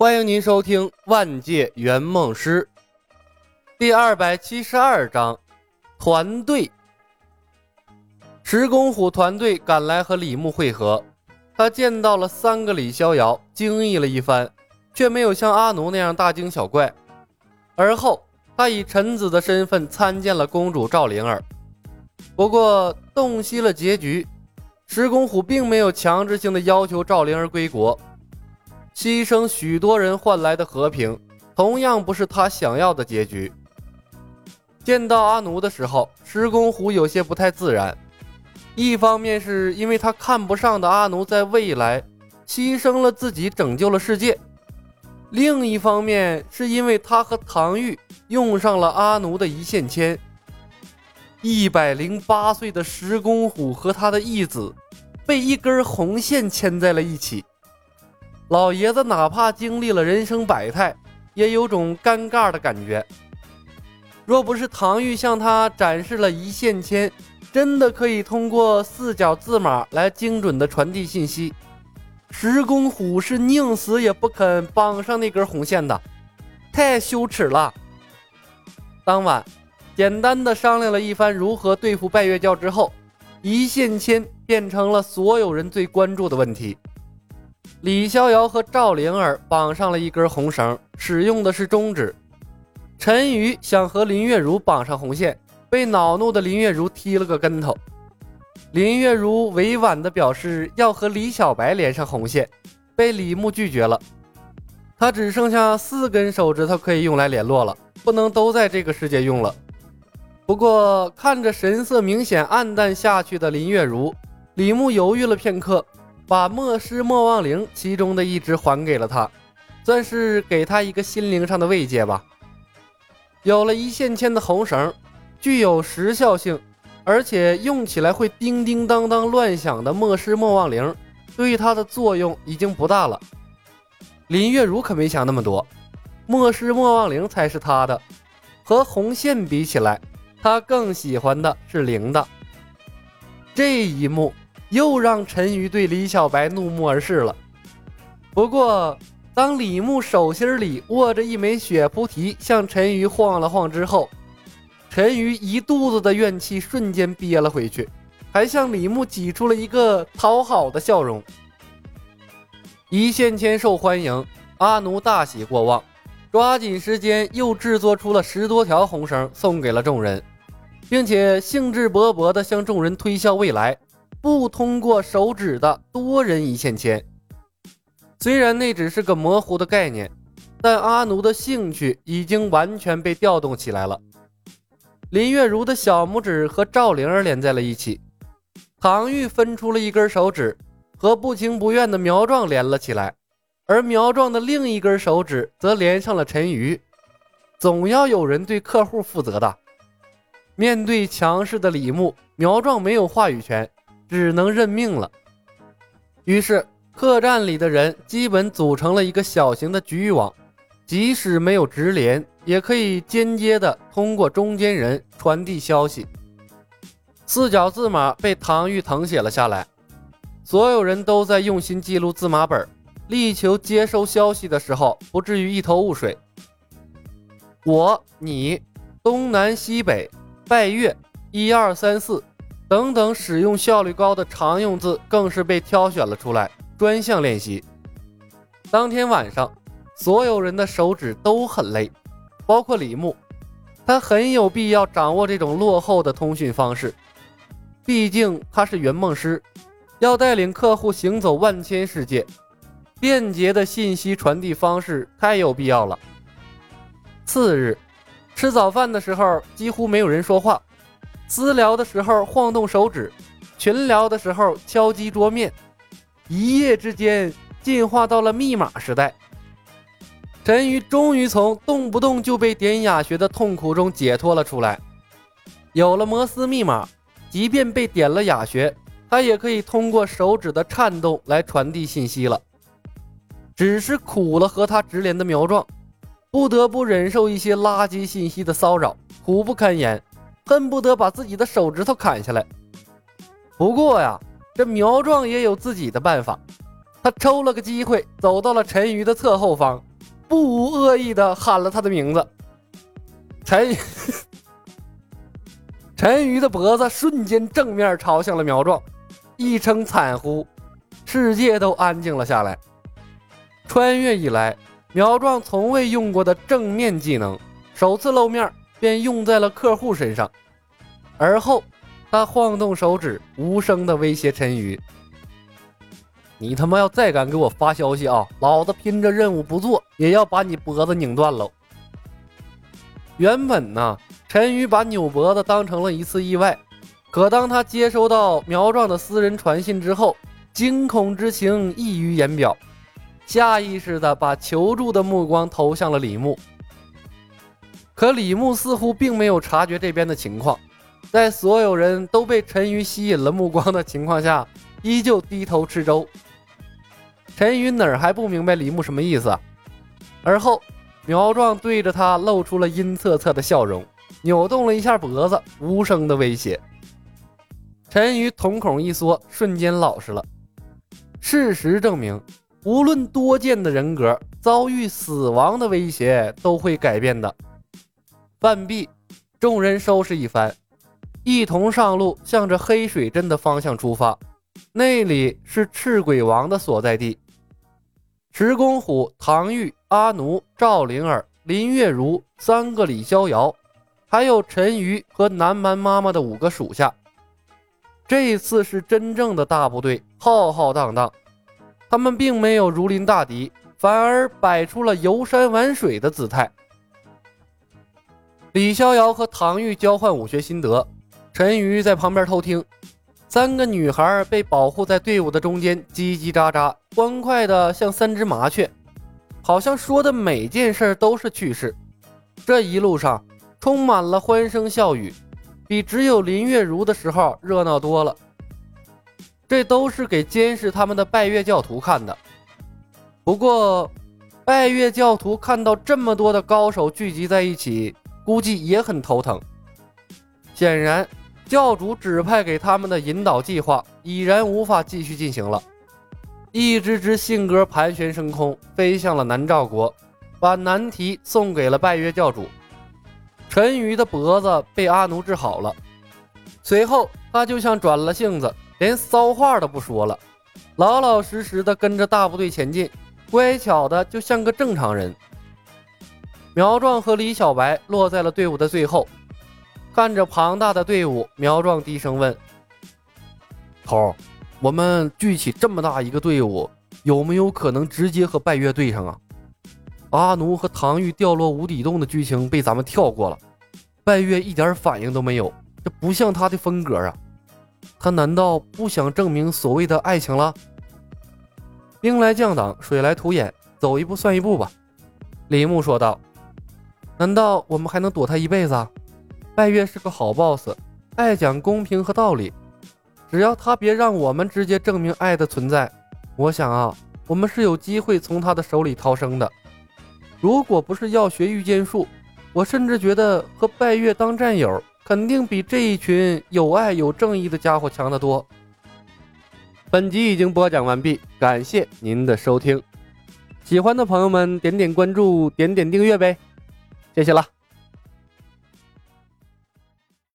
欢迎您收听《万界圆梦师》第二百七十二章团队。石公虎团队赶来和李牧会合，他见到了三个李逍遥，惊异了一番，却没有像阿奴那样大惊小怪。而后，他以臣子的身份参见了公主赵灵儿。不过，洞悉了结局，石公虎并没有强制性的要求赵灵儿归国。牺牲许多人换来的和平，同样不是他想要的结局。见到阿奴的时候，石公虎有些不太自然。一方面是因为他看不上的阿奴在未来牺牲了自己拯救了世界，另一方面是因为他和唐钰用上了阿奴的一线牵。一百零八岁的石公虎和他的义子，被一根红线牵在了一起。老爷子哪怕经历了人生百态，也有种尴尬的感觉。若不是唐钰向他展示了一线牵，真的可以通过四角字码来精准的传递信息，石公虎是宁死也不肯绑上那根红线的，太羞耻了。当晚，简单的商量了一番如何对付拜月教之后，一线牵变成了所有人最关注的问题。李逍遥和赵灵儿绑上了一根红绳，使用的是中指。陈宇想和林月如绑上红线，被恼怒的林月如踢了个跟头。林月如委婉地表示要和李小白连上红线，被李牧拒绝了。他只剩下四根手指头可以用来联络了，不能都在这个世界用了。不过看着神色明显暗淡下去的林月如，李牧犹豫了片刻。把莫失莫忘灵其中的一只还给了他，算是给他一个心灵上的慰藉吧。有了一线牵的红绳，具有时效性，而且用起来会叮叮当当乱响的莫失莫忘灵，对他的作用已经不大了。林月如可没想那么多，莫失莫忘灵才是他的。和红线比起来，他更喜欢的是灵的。这一幕。又让陈瑜对李小白怒目而视了。不过，当李牧手心里握着一枚血菩提向陈瑜晃了晃之后，陈瑜一肚子的怨气瞬间憋了回去，还向李牧挤出了一个讨好的笑容。一线牵受欢迎，阿奴大喜过望，抓紧时间又制作出了十多条红绳送给了众人，并且兴致勃勃地向众人推销未来。不通过手指的多人一线牵，虽然那只是个模糊的概念，但阿奴的兴趣已经完全被调动起来了。林月如的小拇指和赵灵儿连在了一起，唐钰分出了一根手指和不情不愿的苗壮连了起来，而苗壮的另一根手指则连上了陈瑜。总要有人对客户负责的。面对强势的李牧，苗壮没有话语权。只能认命了。于是，客栈里的人基本组成了一个小型的局域网，即使没有直连，也可以间接的通过中间人传递消息。四角字码被唐玉腾写了下来，所有人都在用心记录字码本，力求接收消息的时候不至于一头雾水。我、你、东南西北、拜月、一二三四。等等，使用效率高的常用字更是被挑选了出来，专项练习。当天晚上，所有人的手指都很累，包括李牧，他很有必要掌握这种落后的通讯方式，毕竟他是圆梦师，要带领客户行走万千世界，便捷的信息传递方式太有必要了。次日，吃早饭的时候，几乎没有人说话。私聊的时候晃动手指，群聊的时候敲击桌面，一夜之间进化到了密码时代。陈宇终于从动不动就被点哑穴的痛苦中解脱了出来。有了摩斯密码，即便被点了哑穴，他也可以通过手指的颤动来传递信息了。只是苦了和他直连的苗壮，不得不忍受一些垃圾信息的骚扰，苦不堪言。恨不得把自己的手指头砍下来。不过呀，这苗壮也有自己的办法。他抽了个机会，走到了陈鱼的侧后方，不无恶意的喊了他的名字。陈陈鱼的脖子瞬间正面朝向了苗壮，一声惨呼，世界都安静了下来。穿越以来，苗壮从未用过的正面技能，首次露面便用在了客户身上。而后，他晃动手指，无声的威胁陈宇：“你他妈要再敢给我发消息啊，老子拼着任务不做，也要把你脖子拧断喽！”原本呢，陈宇把扭脖子当成了一次意外，可当他接收到苗壮的私人传信之后，惊恐之情溢于言表。下意识的把求助的目光投向了李牧，可李牧似乎并没有察觉这边的情况，在所有人都被陈鱼吸引了目光的情况下，依旧低头吃粥。陈鱼哪儿还不明白李牧什么意思？而后，苗壮对着他露出了阴恻恻的笑容，扭动了一下脖子，无声的威胁。陈鱼瞳孔一缩，瞬间老实了。事实证明。无论多贱的人格，遭遇死亡的威胁都会改变的。半壁，众人收拾一番，一同上路，向着黑水镇的方向出发。那里是赤鬼王的所在地。石公虎、唐玉、阿奴、赵灵儿、林月如三个李逍遥，还有陈鱼和南蛮妈妈的五个属下。这次是真正的大部队，浩浩荡荡。他们并没有如临大敌，反而摆出了游山玩水的姿态。李逍遥和唐玉交换武学心得，陈瑜在旁边偷听。三个女孩被保护在队伍的中间，叽叽喳喳，欢快的像三只麻雀，好像说的每件事都是趣事。这一路上充满了欢声笑语，比只有林月如的时候热闹多了。这都是给监视他们的拜月教徒看的。不过，拜月教徒看到这么多的高手聚集在一起，估计也很头疼。显然，教主指派给他们的引导计划已然无法继续进行了。一只只信鸽盘旋升空，飞向了南诏国，把难题送给了拜月教主。陈鱼的脖子被阿奴治好了，随后他就像转了性子。连骚话都不说了，老老实实的跟着大部队前进，乖巧的就像个正常人。苗壮和李小白落在了队伍的最后，看着庞大的队伍，苗壮低声问：“头，我们聚起这么大一个队伍，有没有可能直接和拜月对上啊？阿奴和唐玉掉落无底洞的剧情被咱们跳过了，拜月一点反应都没有，这不像他的风格啊。”他难道不想证明所谓的爱情了？兵来将挡，水来土掩，走一步算一步吧。李牧说道：“难道我们还能躲他一辈子？拜月是个好 boss，爱讲公平和道理。只要他别让我们直接证明爱的存在，我想啊，我们是有机会从他的手里逃生的。如果不是要学御剑术，我甚至觉得和拜月当战友。”肯定比这一群有爱有正义的家伙强得多。本集已经播讲完毕，感谢您的收听。喜欢的朋友们点点关注，点点订阅呗，谢谢了。